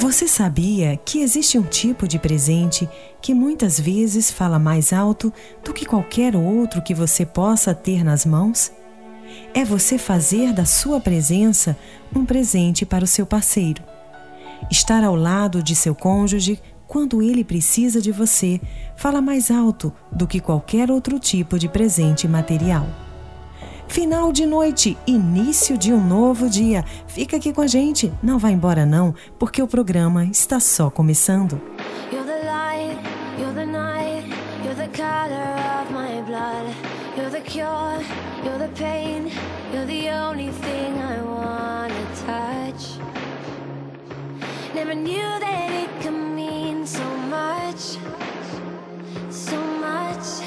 Você sabia que existe um tipo de presente que muitas vezes fala mais alto do que qualquer outro que você possa ter nas mãos? É você fazer da sua presença um presente para o seu parceiro. Estar ao lado de seu cônjuge quando ele precisa de você fala mais alto do que qualquer outro tipo de presente material. Final de noite, início de um novo dia. Fica aqui com a gente, não vá embora não, porque o programa está só começando. You're the light, you're the night, you're the color of my blood. You're the cure, you're the pain, you're the only thing I wanna touch. Never knew that it could mean so much, so much.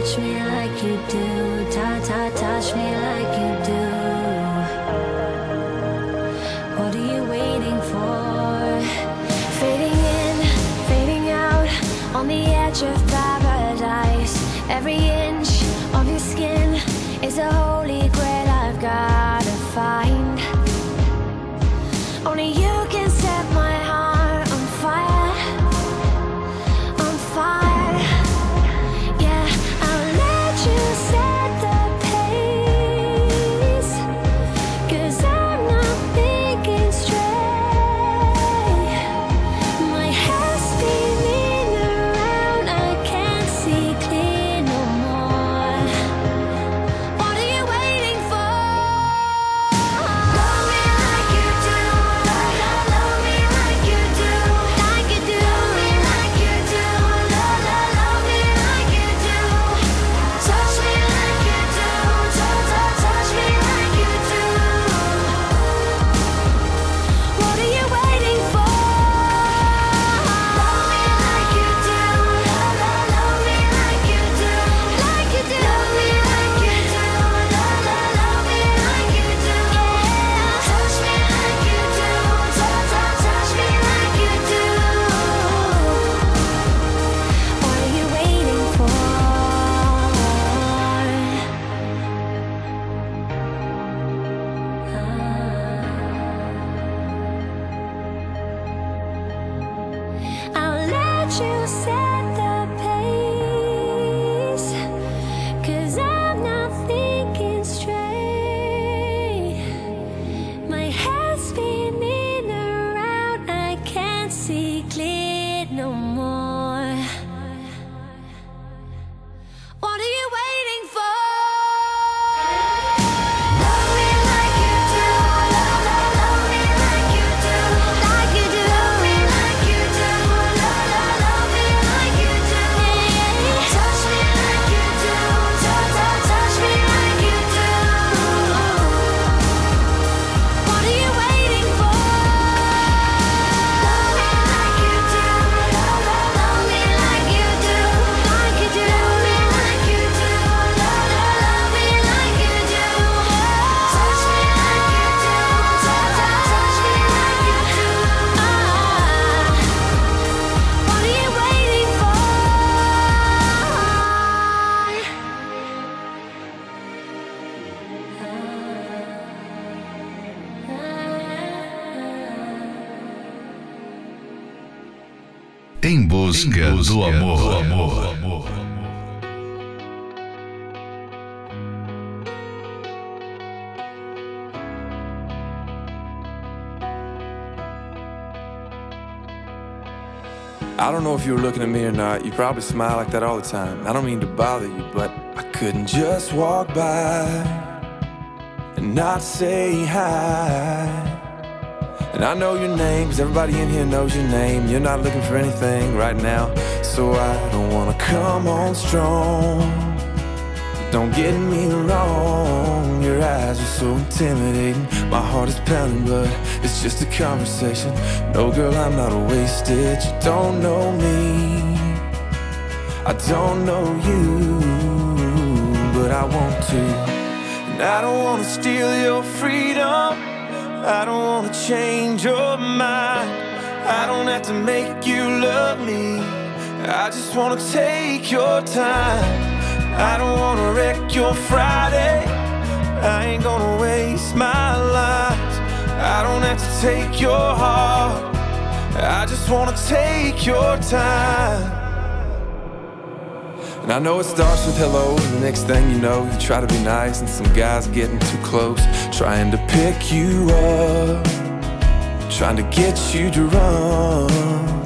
touch me like you do, ta ta touch me like you do. What are you waiting for? Fading in, fading out, on the edge of paradise. Every inch if you were looking at me or not. You probably smile like that all the time. I don't mean to bother you, but I couldn't just walk by and not say hi. And I know your name, cause everybody in here knows your name. You're not looking for anything right now, so I don't wanna come on strong. Don't get me wrong, your eyes are so intimidating. My heart is pounding, but it's just a conversation. No, girl, I'm not a wasted. You don't know me, I don't know you, but I want to. And I don't wanna steal your freedom. I don't wanna change your mind. I don't have to make you love me. I just wanna take your time. I don't wanna wreck your Friday. I ain't gonna waste my life. I don't have to take your heart. I just wanna take your time. And I know it starts with hello, and the next thing you know, you try to be nice, and some guy's getting too close, trying to pick you up, trying to get you run.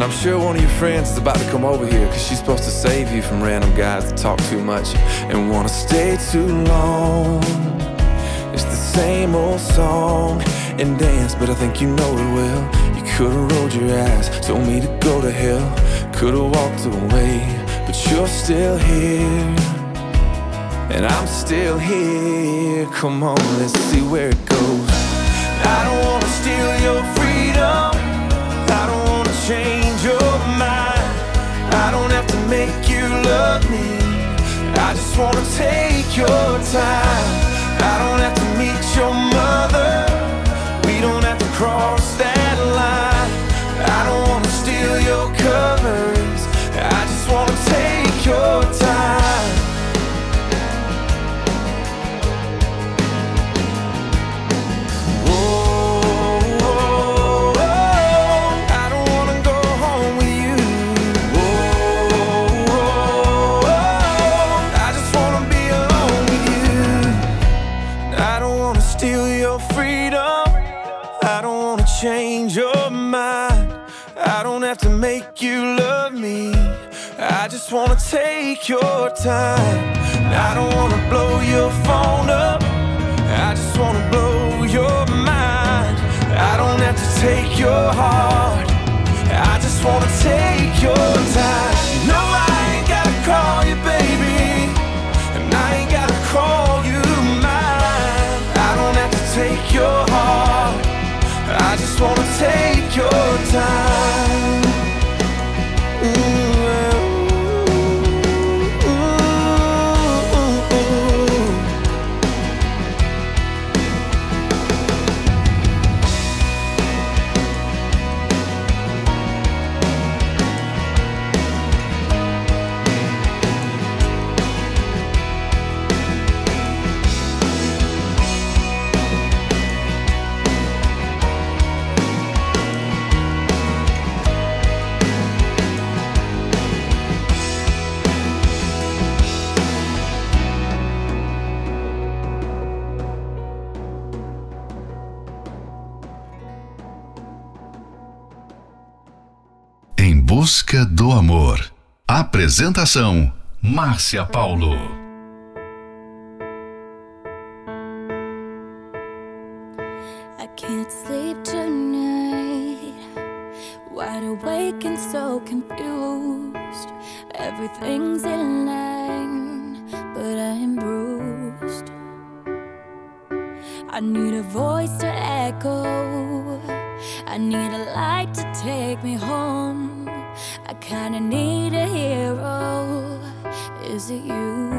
And I'm sure one of your friends is about to come over here, cause she's supposed to save you from random guys that talk too much and wanna stay too long. It's the same old song and dance, but I think you know it well. You could've rolled your eyes, told me to go to hell, could've walked away but you're still here. And I'm still here. Come on, let's see where it goes. I don't wanna steal your freedom. I don't have to make you love me. I just wanna take your time. I don't have to meet your mother. Make you love me. I just wanna take your time. I don't wanna blow your phone up. I just wanna blow your mind. I don't have to take your heart. I just wanna take your time. No, I ain't gotta call you baby. And I ain't gotta call you mine. I don't have to take your heart. I just wanna take your time. Mm. Busca do amor. Apresentação: Márcia Paulo. I can't sleep tonight. Wide awake and so confused. Everything's in line, but I'm bruised. I need a voice to echo. I need a light to take me home. I kinda need a hero. Is it you?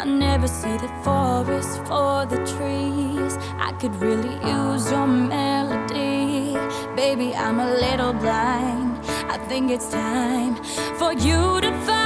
I never see the forest for the trees. I could really use your melody. Baby, I'm a little blind. I think it's time for you to find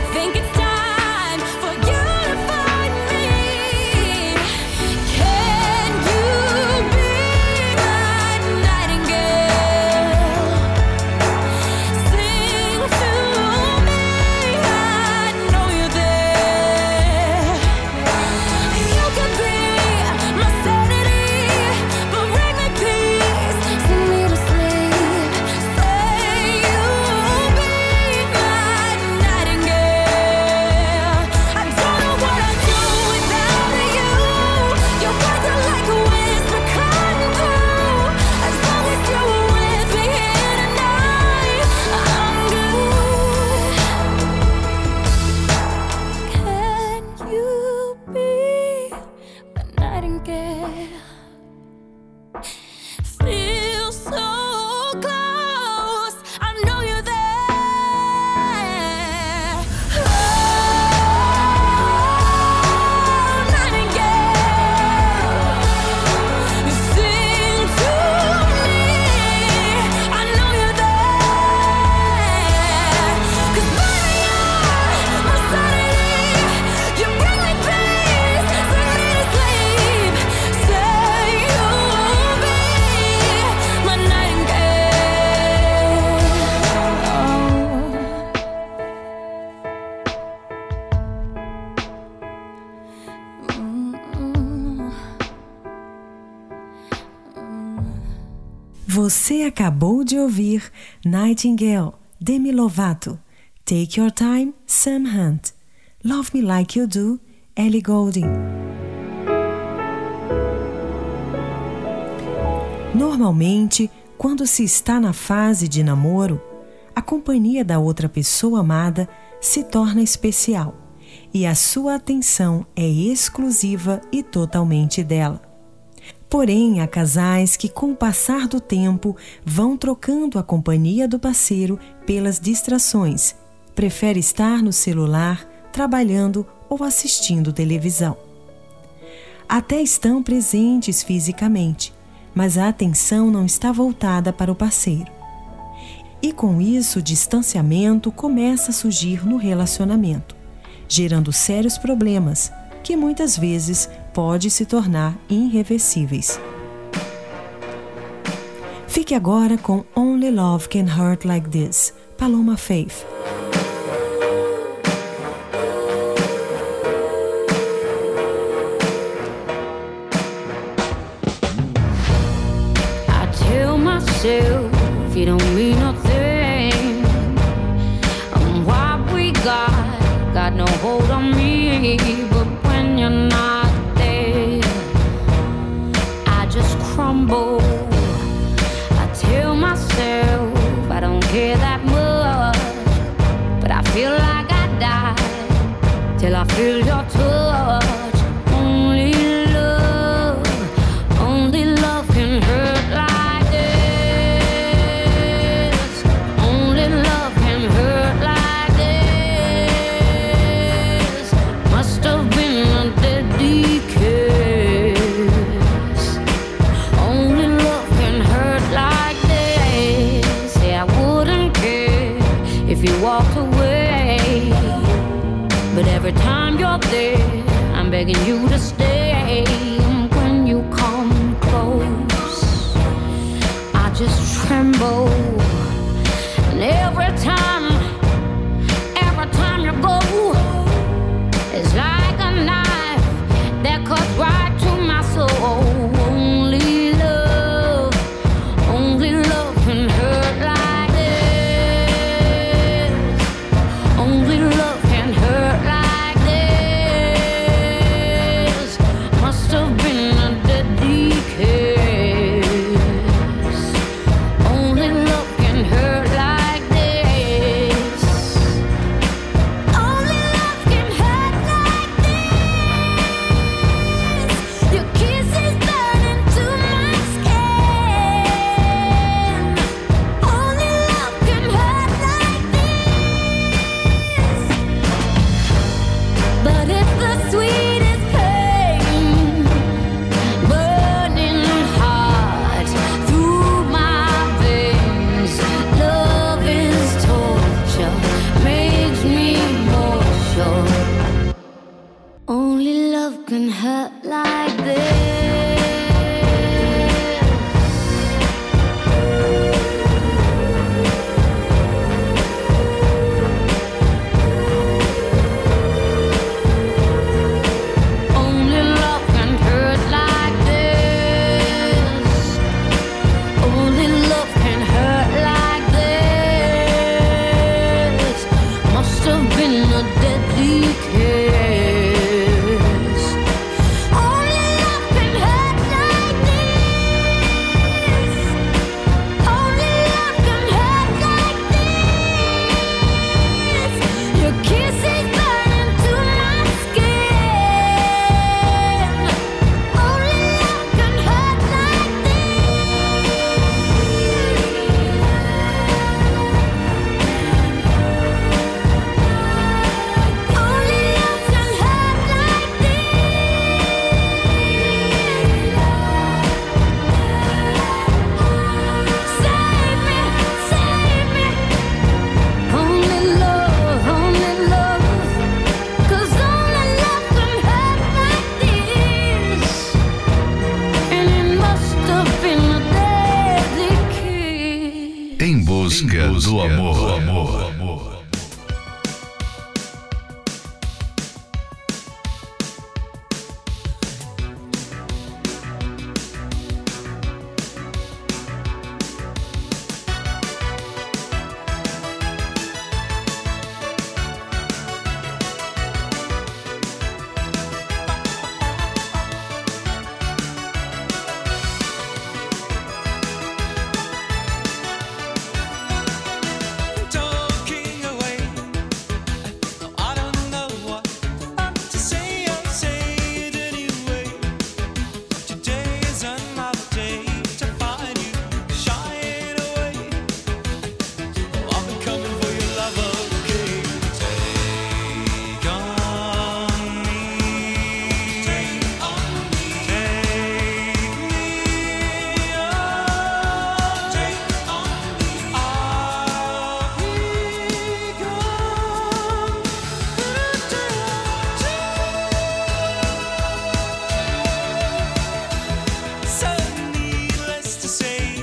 de ouvir Nightingale, Demi Lovato, Take Your Time, Sam Hunt, Love Me Like You Do, Ellie Goulding. Normalmente, quando se está na fase de namoro, a companhia da outra pessoa amada se torna especial e a sua atenção é exclusiva e totalmente dela. Porém, há casais que, com o passar do tempo, vão trocando a companhia do parceiro pelas distrações. Prefere estar no celular, trabalhando ou assistindo televisão. Até estão presentes fisicamente, mas a atenção não está voltada para o parceiro. E com isso, o distanciamento começa a surgir no relacionamento, gerando sérios problemas que muitas vezes pode se tornar irreversíveis. Fique agora com Only Love Can Hurt Like This, Paloma Faith. You don't mean nothing. And what we got got no hold on me. Crumble. I tell myself I don't care that much, but I feel like I die till I feel your touch. say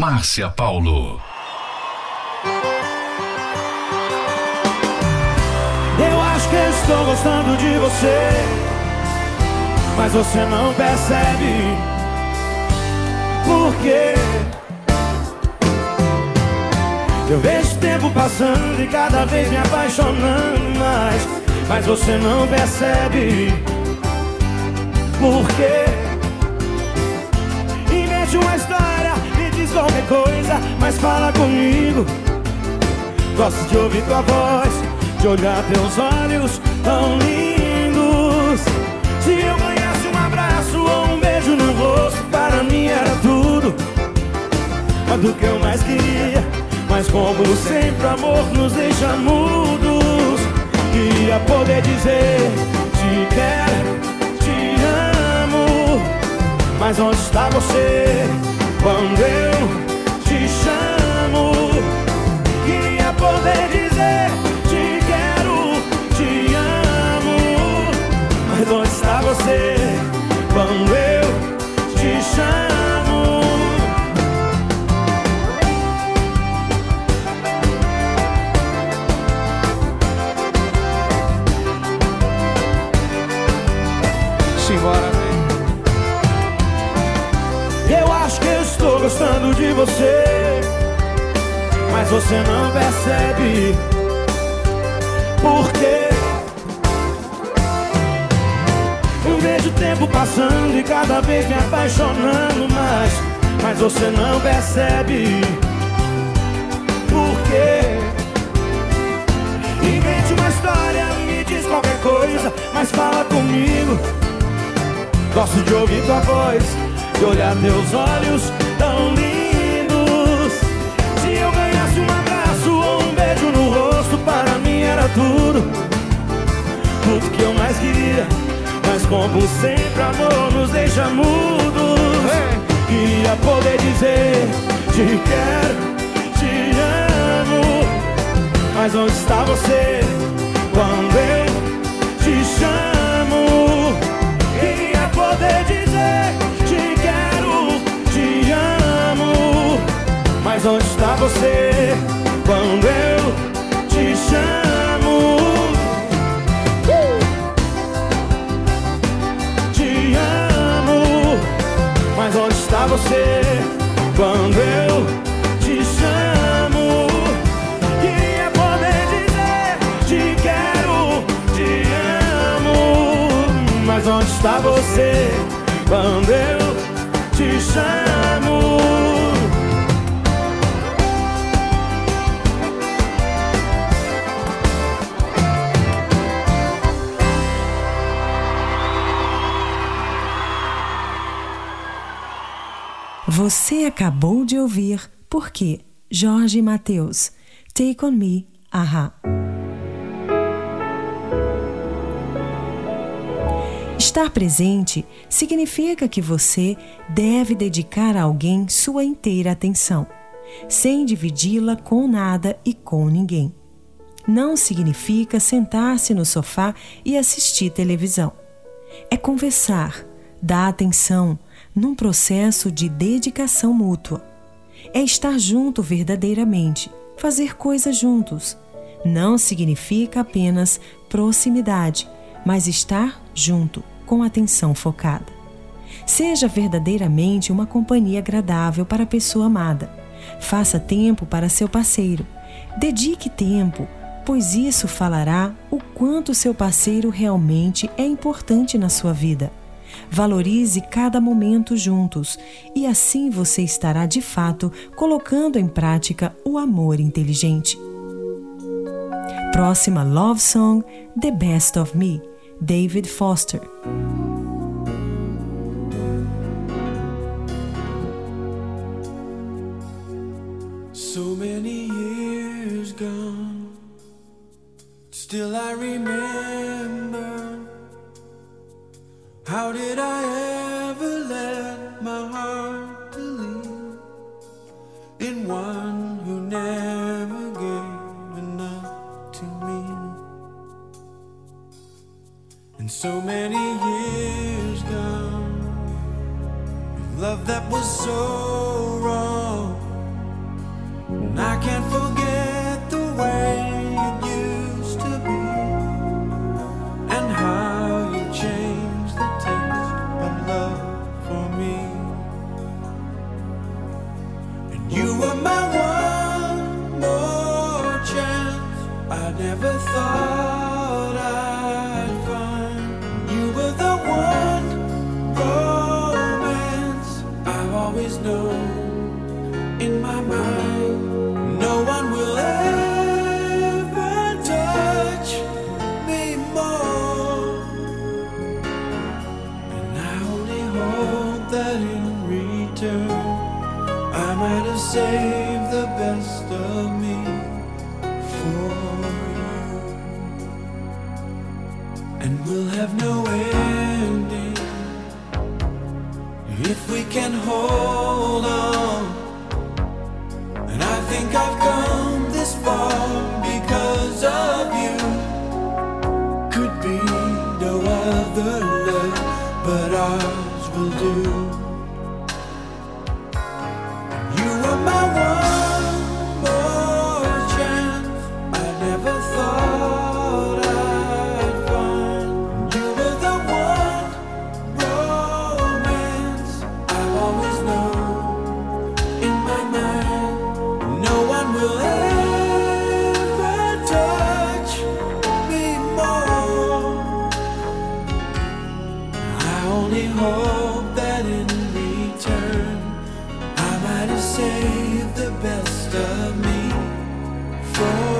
Márcia Paulo. Eu acho que estou gostando de você, mas você não percebe. Por quê? Eu vejo o tempo passando e cada vez me apaixonando mais, mas você não percebe. Por quê? Diz qualquer coisa, mas fala comigo. Gosto de ouvir tua voz, de olhar teus olhos tão lindos. Se eu ganhasse um abraço ou um beijo no rosto, para mim era tudo. Mas do que eu mais queria, mas como sempre, amor nos deixa mudos. Queria poder dizer: Te quero, te amo. Mas onde está você quando eu te chamo? Queria poder dizer te quero, te amo. Mas onde está você quando eu você não percebe por quê? Eu vejo o tempo passando e cada vez me apaixonando mais, mas você não percebe por quê? Invente uma história, me diz qualquer coisa, mas fala comigo. Gosto de ouvir tua voz, de olhar teus olhos tão lindos. Tudo. Tudo que eu mais queria. Mas como sempre, amor nos deixa mudos. Queria poder dizer: Te quero, te amo. Mas onde está você quando eu te chamo? Queria poder dizer: Te quero, te amo. Mas onde está você quando eu Você quando eu te chamo? Queria poder dizer te quero, te amo. Mas onde está você quando eu te chamo? Você acabou de ouvir Por quê? Jorge Mateus. Take on Me, Ahá. Estar presente significa que você deve dedicar a alguém sua inteira atenção, sem dividi-la com nada e com ninguém. Não significa sentar-se no sofá e assistir televisão. É conversar, dar atenção, num processo de dedicação mútua. É estar junto verdadeiramente, fazer coisas juntos. Não significa apenas proximidade, mas estar junto, com atenção focada. Seja verdadeiramente uma companhia agradável para a pessoa amada. Faça tempo para seu parceiro. Dedique tempo, pois isso falará o quanto seu parceiro realmente é importante na sua vida. Valorize cada momento juntos e assim você estará de fato colocando em prática o amor inteligente. Próxima Love Song The Best of Me, David Foster. So many years gone, still I remember. How did I ever let my heart believe in one who never gave enough to me? And so many years gone, love that was so wrong, and I can't forget. The best of me. For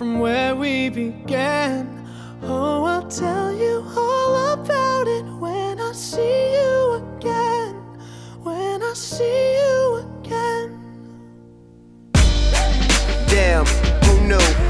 from where we began. Oh, I'll tell you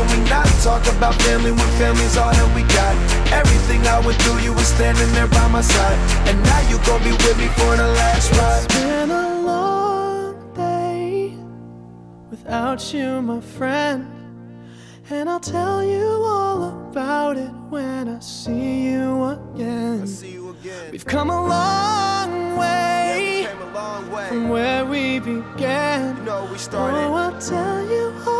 Can we not talk about family when family's all that we got? Everything I went through, you were standing there by my side. And now you gon' be with me for the last ride. It's been a long day without you, my friend. And I'll tell you all about it when I see you again. See you again. We've come a long way Came a long way. from where we began. You know we Oh. I'll tell you all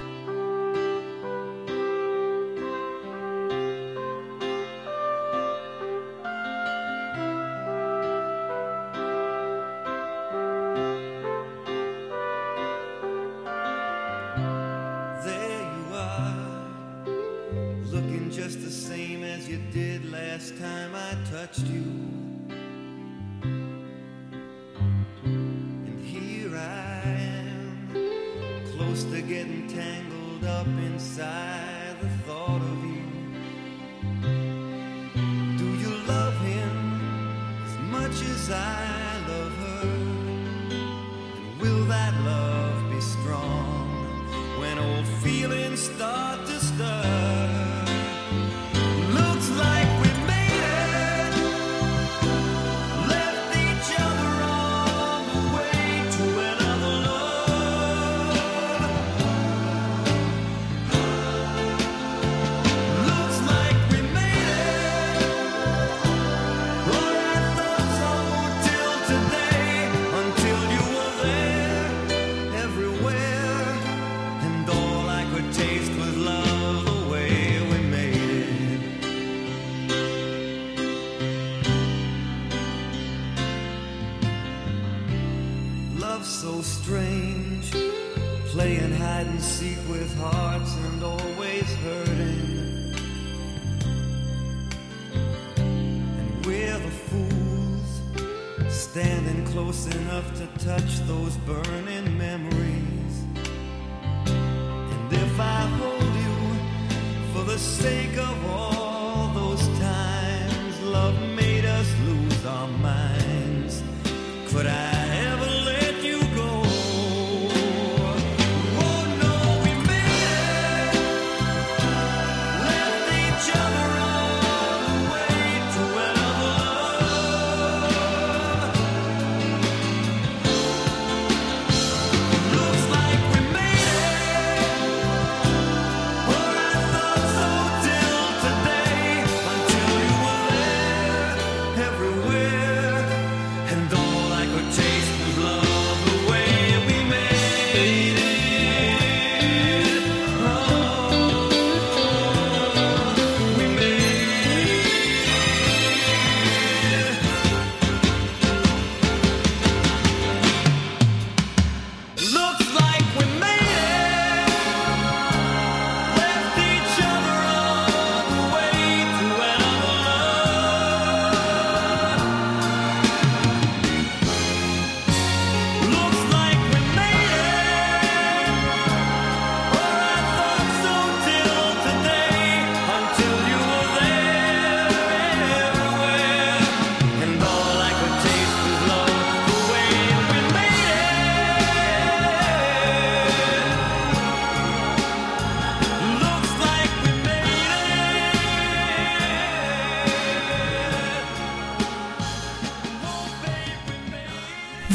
The same as you did last time I touched you. And here I am, close to getting tangled up inside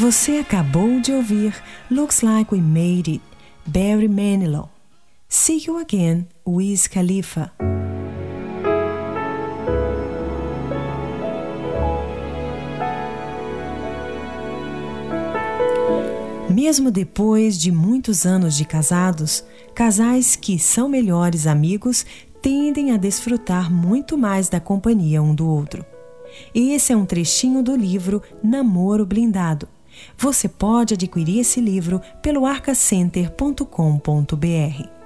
Você acabou de ouvir Looks Like We Made It, Barry Manilow. See You Again, Wiz Khalifa. Mesmo depois de muitos anos de casados, casais que são melhores amigos tendem a desfrutar muito mais da companhia um do outro. Esse é um trechinho do livro Namoro Blindado. Você pode adquirir esse livro pelo arcacenter.com.br.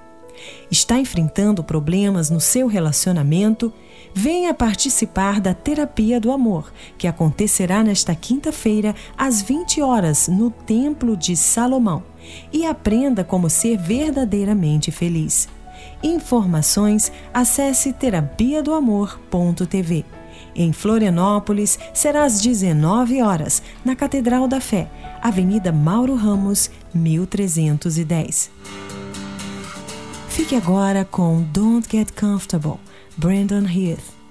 Está enfrentando problemas no seu relacionamento? Venha participar da Terapia do Amor, que acontecerá nesta quinta-feira, às 20 horas, no Templo de Salomão. E aprenda como ser verdadeiramente feliz. Informações, acesse terapia do amor.tv. Em Florianópolis, será às 19 horas, na Catedral da Fé, Avenida Mauro Ramos, 1310. Fique agora com Don't Get Comfortable, Brandon Heath.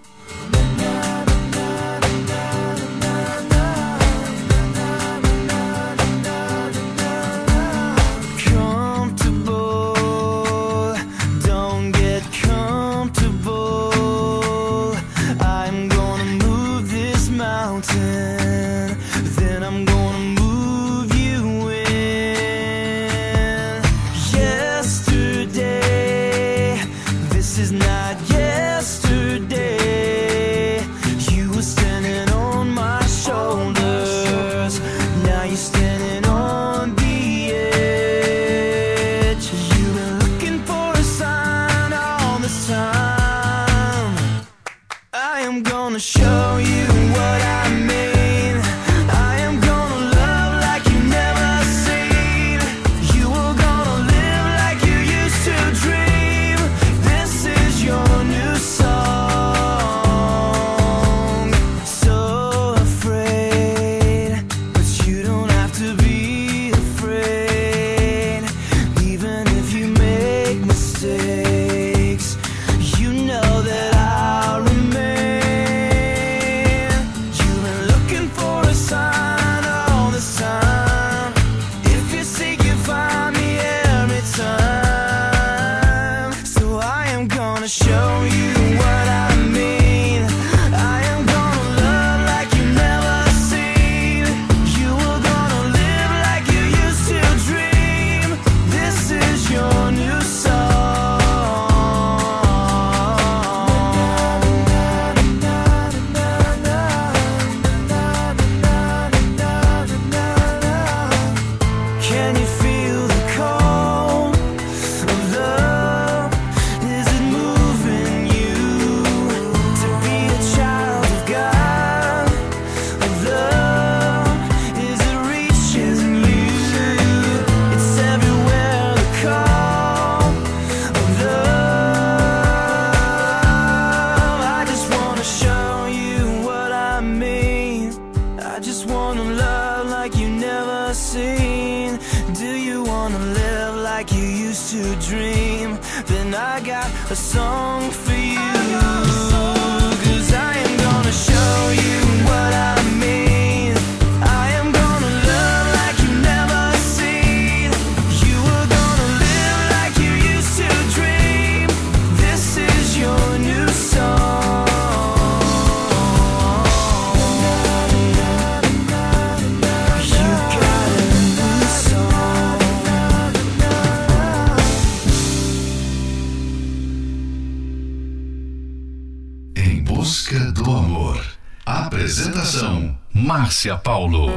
Márcia Paulo.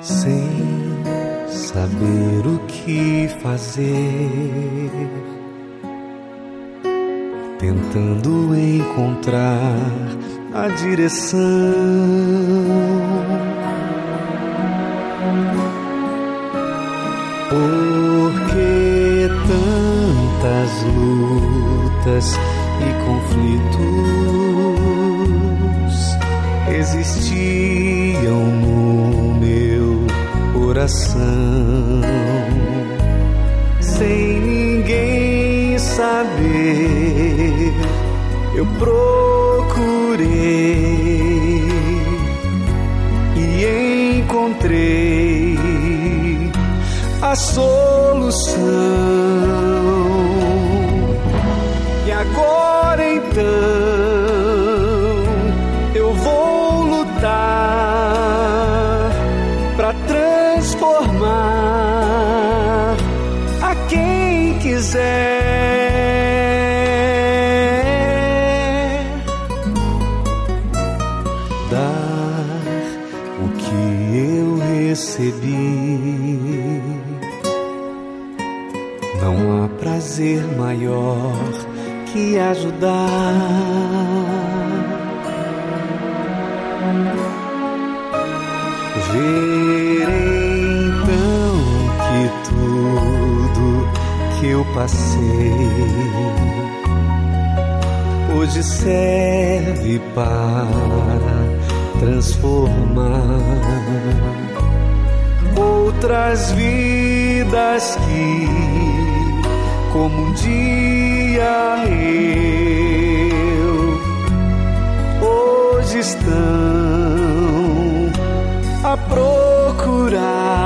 sem saber o que fazer, tentando encontrar a direção. Por que tantas lutas e conflitos coração, sem ninguém saber, eu procurei e encontrei a solução. E agora então. quiser dar o que eu recebi, não há prazer maior que ajudar. hoje serve para transformar outras vidas que, como um dia eu, hoje estão a procurar.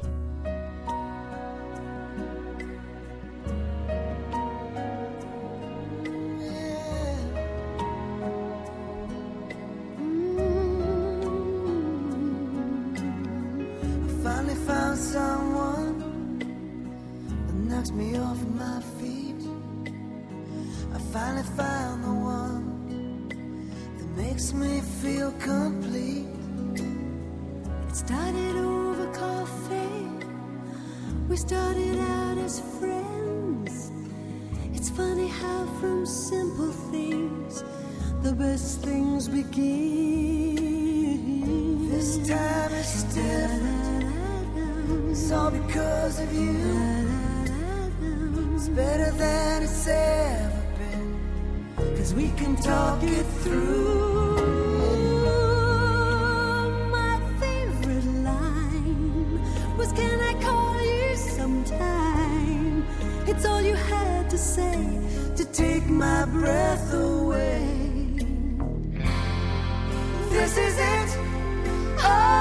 to say to take my breath away. This is it. Oh.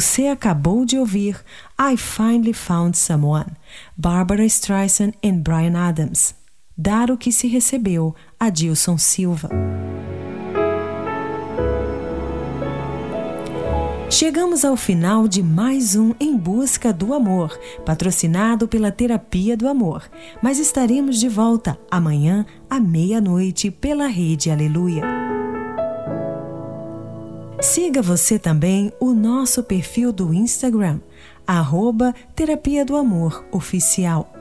Você acabou de ouvir I Finally Found Someone, Barbara Streisand e Brian Adams. Dar o que se recebeu, Adilson Silva. Chegamos ao final de mais um Em Busca do Amor, patrocinado pela Terapia do Amor. Mas estaremos de volta amanhã à meia-noite pela Rede Aleluia. Siga você também o nosso perfil do Instagram, arroba Terapia do Amor Oficial.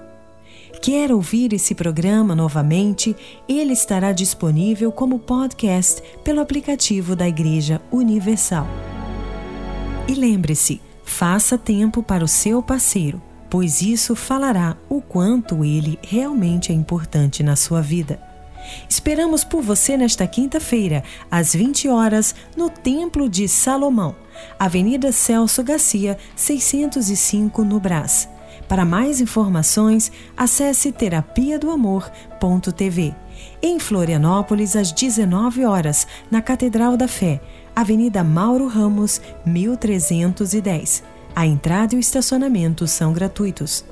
Quer ouvir esse programa novamente? Ele estará disponível como podcast pelo aplicativo da Igreja Universal. E lembre-se, faça tempo para o seu parceiro, pois isso falará o quanto ele realmente é importante na sua vida. Esperamos por você nesta quinta-feira, às 20 horas, no Templo de Salomão, Avenida Celso Garcia, 605, no Brás. Para mais informações, acesse terapia do amor.tv. Em Florianópolis, às 19 horas, na Catedral da Fé, Avenida Mauro Ramos, 1310. A entrada e o estacionamento são gratuitos.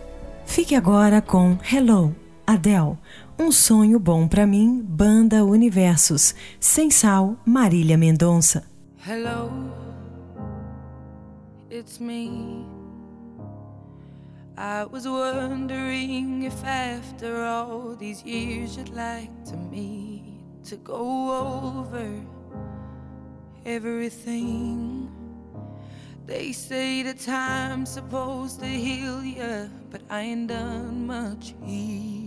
Fique agora com Hello, Adele. Um sonho bom para mim, Banda Universos. Sem sal, Marília Mendonça. Hello, it's me. I was wondering if after all these years you'd like to meet to go over everything. They say the time's supposed to heal ya, but I ain't done much healing.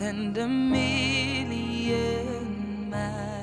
and a million miles.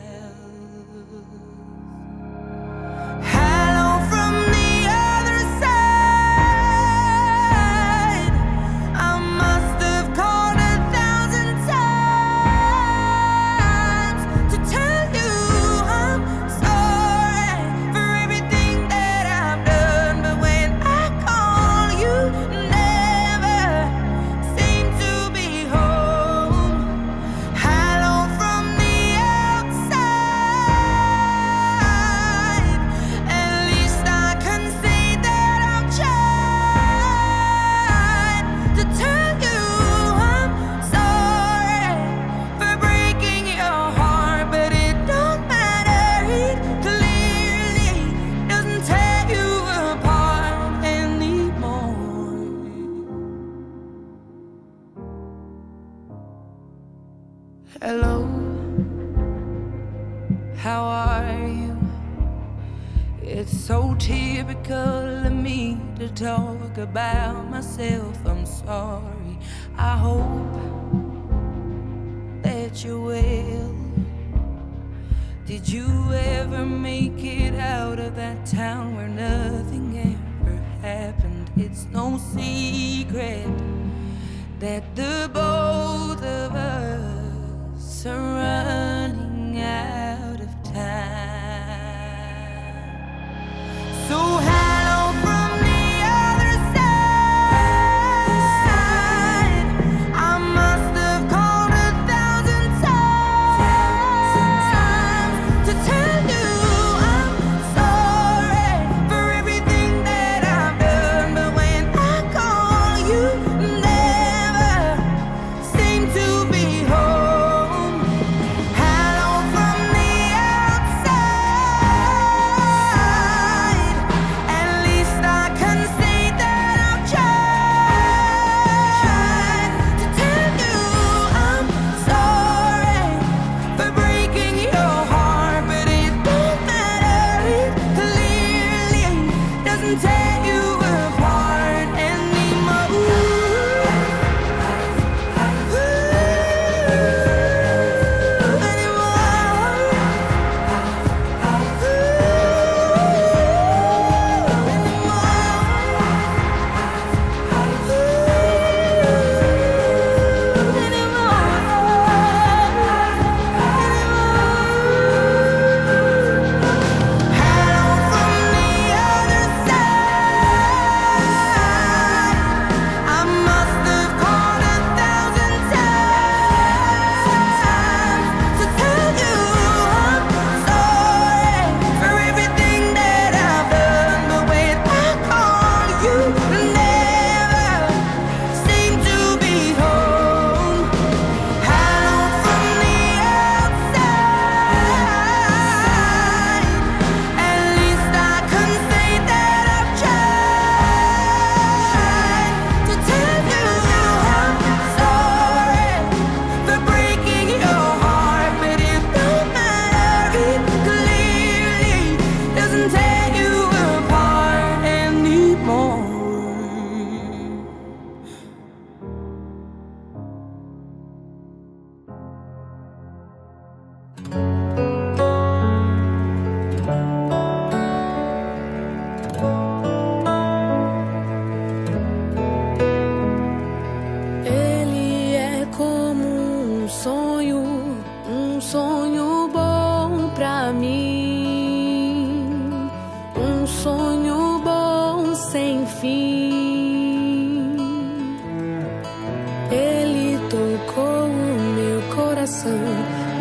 coração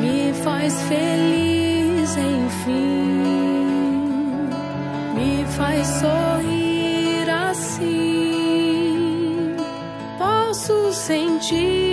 me faz feliz, enfim, me faz sorrir assim. Posso sentir.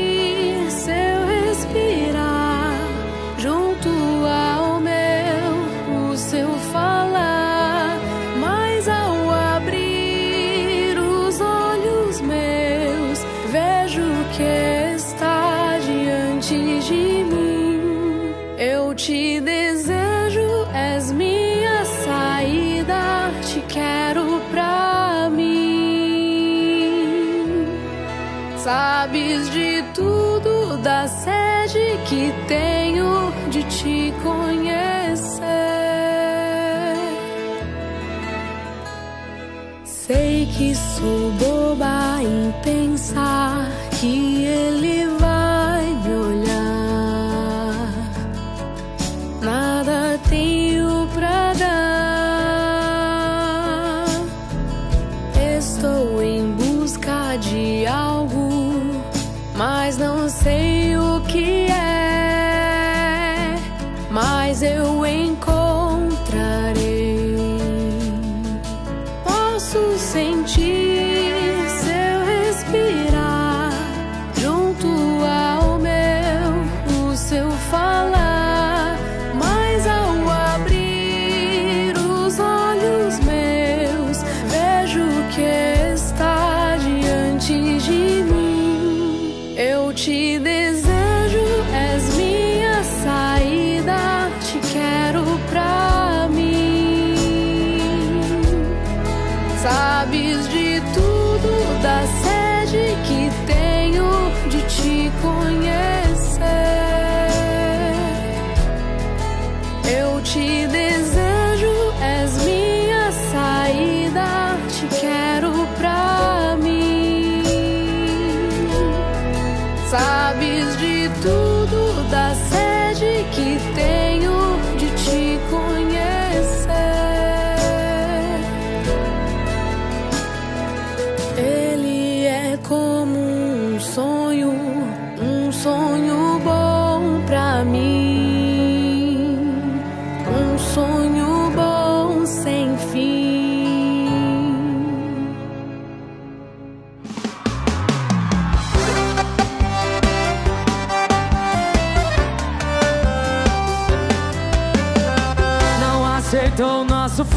tenho de te conhecer. Sei que sou boba em pensar que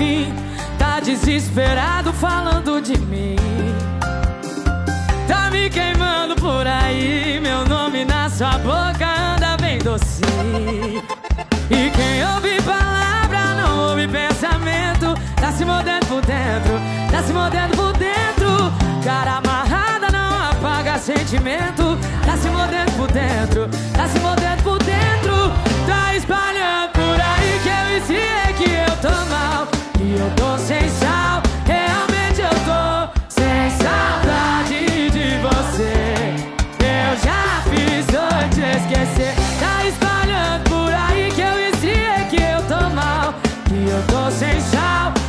fim. Tá desesperado falando de mim. Tá me queimando por aí. Meu nome na sua boca anda bem doce. E quem ouve palavra não ouve pensamento. Tá se mordendo por dentro, tá se mordendo por dentro. Cara amarrada não apaga sentimento. Tá se mordendo por dentro, tá se mordendo. Marechal.